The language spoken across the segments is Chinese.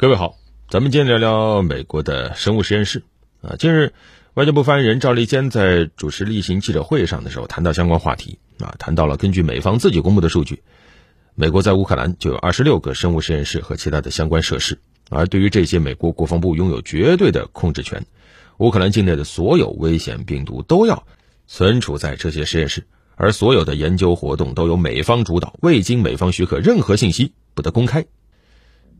各位好，咱们今天聊聊美国的生物实验室啊。近日，外交部发言人赵立坚在主持例行记者会上的时候，谈到相关话题啊，谈到了根据美方自己公布的数据，美国在乌克兰就有二十六个生物实验室和其他的相关设施，而对于这些，美国国防部拥有绝对的控制权。乌克兰境内的所有危险病毒都要存储在这些实验室，而所有的研究活动都由美方主导，未经美方许可，任何信息不得公开。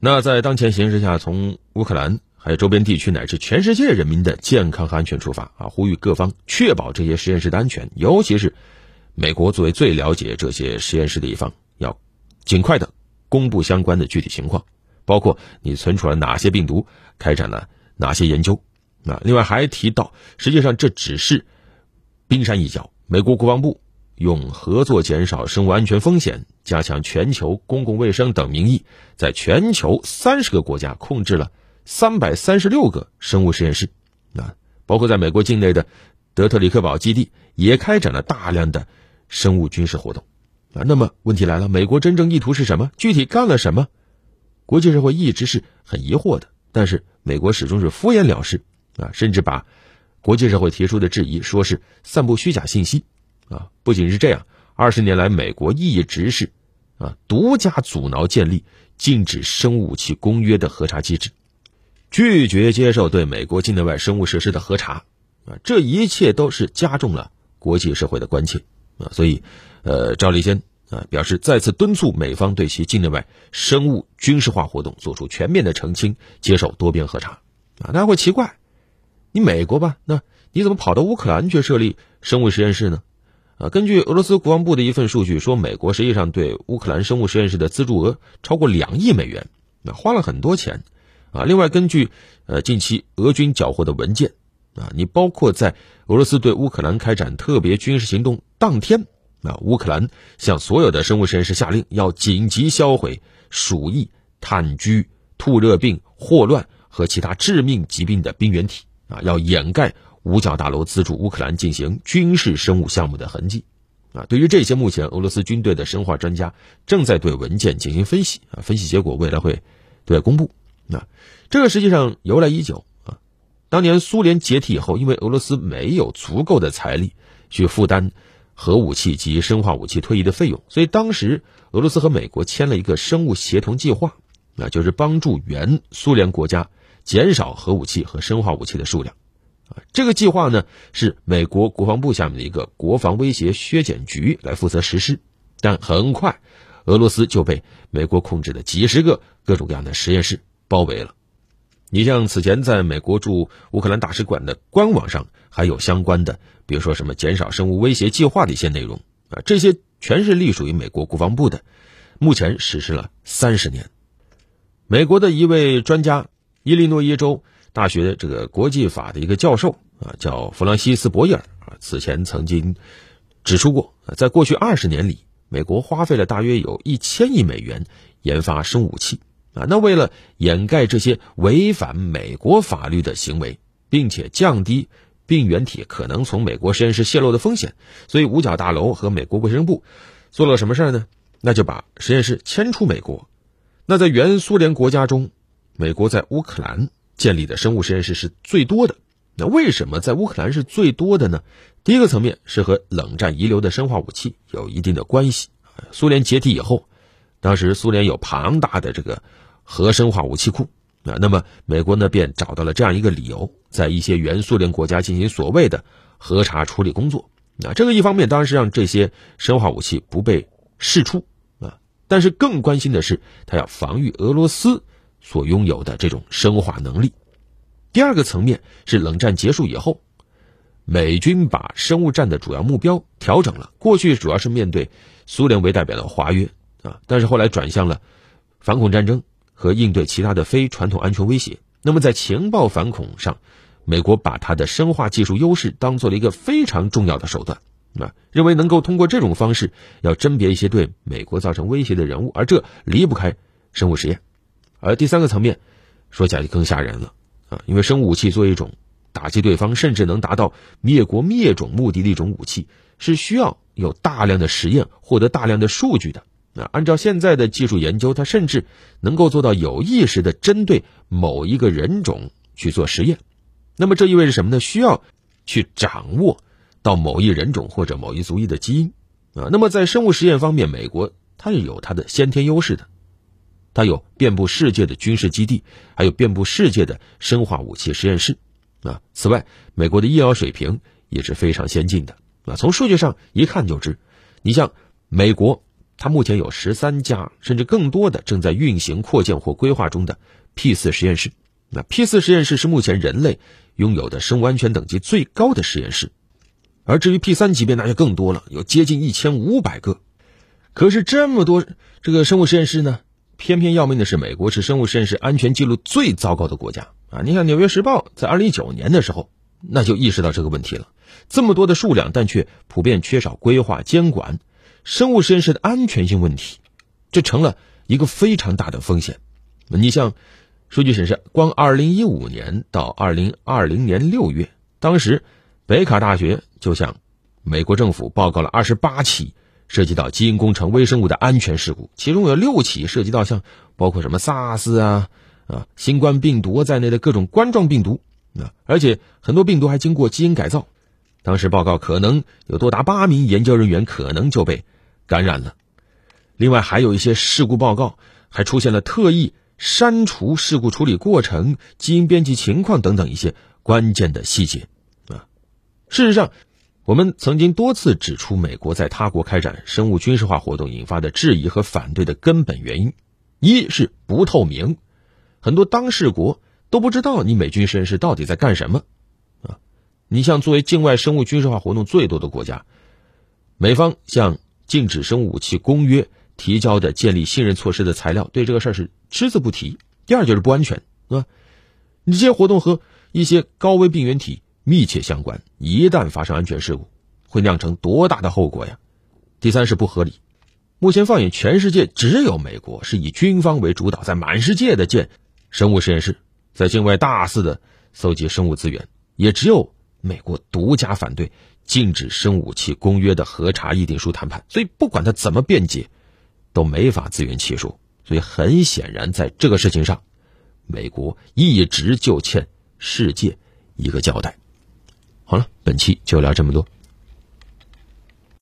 那在当前形势下，从乌克兰还有周边地区乃至全世界人民的健康和安全出发啊，呼吁各方确保这些实验室的安全，尤其是美国作为最了解这些实验室的一方，要尽快的公布相关的具体情况，包括你存储了哪些病毒，开展了哪些研究。啊，另外还提到，实际上这只是冰山一角，美国国防部。用合作减少生物安全风险、加强全球公共卫生等名义，在全球三十个国家控制了三百三十六个生物实验室，啊，包括在美国境内的德特里克堡基地也开展了大量的生物军事活动，啊，那么问题来了，美国真正意图是什么？具体干了什么？国际社会一直是很疑惑的，但是美国始终是敷衍了事，啊，甚至把国际社会提出的质疑说是散布虚假信息。啊，不仅是这样，二十年来，美国一直是啊独家阻挠建立禁止生物武器公约的核查机制，拒绝接受对美国境内外生物设施的核查，啊，这一切都是加重了国际社会的关切啊。所以，呃，赵立坚啊表示再次敦促美方对其境内外生物军事化活动做出全面的澄清，接受多边核查啊。大家会奇怪，你美国吧，那你怎么跑到乌克兰去设立生物实验室呢？啊，根据俄罗斯国防部的一份数据说，美国实际上对乌克兰生物实验室的资助额超过两亿美元，那花了很多钱。啊，另外根据呃近期俄军缴获的文件，啊，你包括在俄罗斯对乌克兰开展特别军事行动当天，啊，乌克兰向所有的生物实验室下令要紧急销毁鼠疫、炭疽、兔热病、霍乱和其他致命疾病的病原体，啊，要掩盖。五角大楼资助乌克兰进行军事生物项目的痕迹，啊，对于这些，目前俄罗斯军队的生化专家正在对文件进行分析，啊，分析结果未来会对外公布。啊，这个实际上由来已久，啊，当年苏联解体以后，因为俄罗斯没有足够的财力去负担核武器及生化武器退役的费用，所以当时俄罗斯和美国签了一个生物协同计划，啊，就是帮助原苏联国家减少核武器和生化武器的数量。这个计划呢是美国国防部下面的一个国防威胁削减局来负责实施，但很快，俄罗斯就被美国控制的几十个各种各样的实验室包围了。你像此前在美国驻乌克兰大使馆的官网上还有相关的，比如说什么减少生物威胁计划的一些内容啊，这些全是隶属于美国国防部的，目前实施了三十年。美国的一位专家，伊利诺伊州。大学这个国际法的一个教授啊，叫弗朗西斯·博伊尔啊，此前曾经指出过，在过去二十年里，美国花费了大约有一千亿美元研发生武器啊。那为了掩盖这些违反美国法律的行为，并且降低病原体可能从美国实验室泄露的风险，所以五角大楼和美国卫生部做了什么事呢？那就把实验室迁出美国。那在原苏联国家中，美国在乌克兰。建立的生物实验室是最多的，那为什么在乌克兰是最多的呢？第一个层面是和冷战遗留的生化武器有一定的关系。苏联解体以后，当时苏联有庞大的这个核生化武器库啊，那么美国呢便找到了这样一个理由，在一些原苏联国家进行所谓的核查处理工作。那这个一方面当然是让这些生化武器不被释出啊，但是更关心的是，他要防御俄罗斯。所拥有的这种生化能力。第二个层面是冷战结束以后，美军把生物战的主要目标调整了。过去主要是面对苏联为代表的华约啊，但是后来转向了反恐战争和应对其他的非传统安全威胁。那么在情报反恐上，美国把它的生化技术优势当做了一个非常重要的手段啊，认为能够通过这种方式要甄别一些对美国造成威胁的人物，而这离不开生物实验。而第三个层面，说起来就更吓人了啊！因为生物武器作为一种打击对方，甚至能达到灭国灭种目的的一种武器，是需要有大量的实验，获得大量的数据的啊，按照现在的技术研究，它甚至能够做到有意识的针对某一个人种去做实验。那么这意味着什么呢？需要去掌握到某一人种或者某一族裔的基因啊。那么在生物实验方面，美国它是有它的先天优势的，它有遍布世界的军事基地，还有遍布世界的生化武器实验室啊。此外，美国的医疗水平也是非常先进的啊。从数据上一看就知，你像美国。它目前有十三家甚至更多的正在运行、扩建或规划中的 P 四实验室。那 P 四实验室是目前人类拥有的生物安全等级最高的实验室，而至于 P 三级别那就更多了，有接近一千五百个。可是这么多这个生物实验室呢，偏偏要命的是，美国是生物实验室安全记录最糟糕的国家啊！你看《纽约时报》在二零一九年的时候，那就意识到这个问题了。这么多的数量，但却普遍缺少规划监管。生物实验室的安全性问题，这成了一个非常大的风险。你像，数据显示，光2015年到2020年6月，当时北卡大学就向美国政府报告了28起涉及到基因工程微生物的安全事故，其中有六起涉及到像包括什么 SARS 啊啊新冠病毒在内的各种冠状病毒啊，而且很多病毒还经过基因改造。当时报告可能有多达八名研究人员可能就被感染了，另外还有一些事故报告还出现了特意删除事故处理过程、基因编辑情况等等一些关键的细节啊。事实上，我们曾经多次指出，美国在他国开展生物军事化活动引发的质疑和反对的根本原因，一是不透明，很多当事国都不知道你美军实验室到底在干什么啊。你像作为境外生物军事化活动最多的国家，美方向禁止生物武器公约提交的建立信任措施的材料，对这个事儿是只字不提。第二就是不安全，是吧？你这些活动和一些高危病原体密切相关，一旦发生安全事故，会酿成多大的后果呀？第三是不合理。目前放眼全世界，只有美国是以军方为主导，在满世界的建生物实验室，在境外大肆的搜集生物资源，也只有。美国独家反对禁止生武器公约的核查议定书谈判，所以不管他怎么辩解，都没法自圆其说。所以很显然，在这个事情上，美国一直就欠世界一个交代。好了，本期就聊这么多。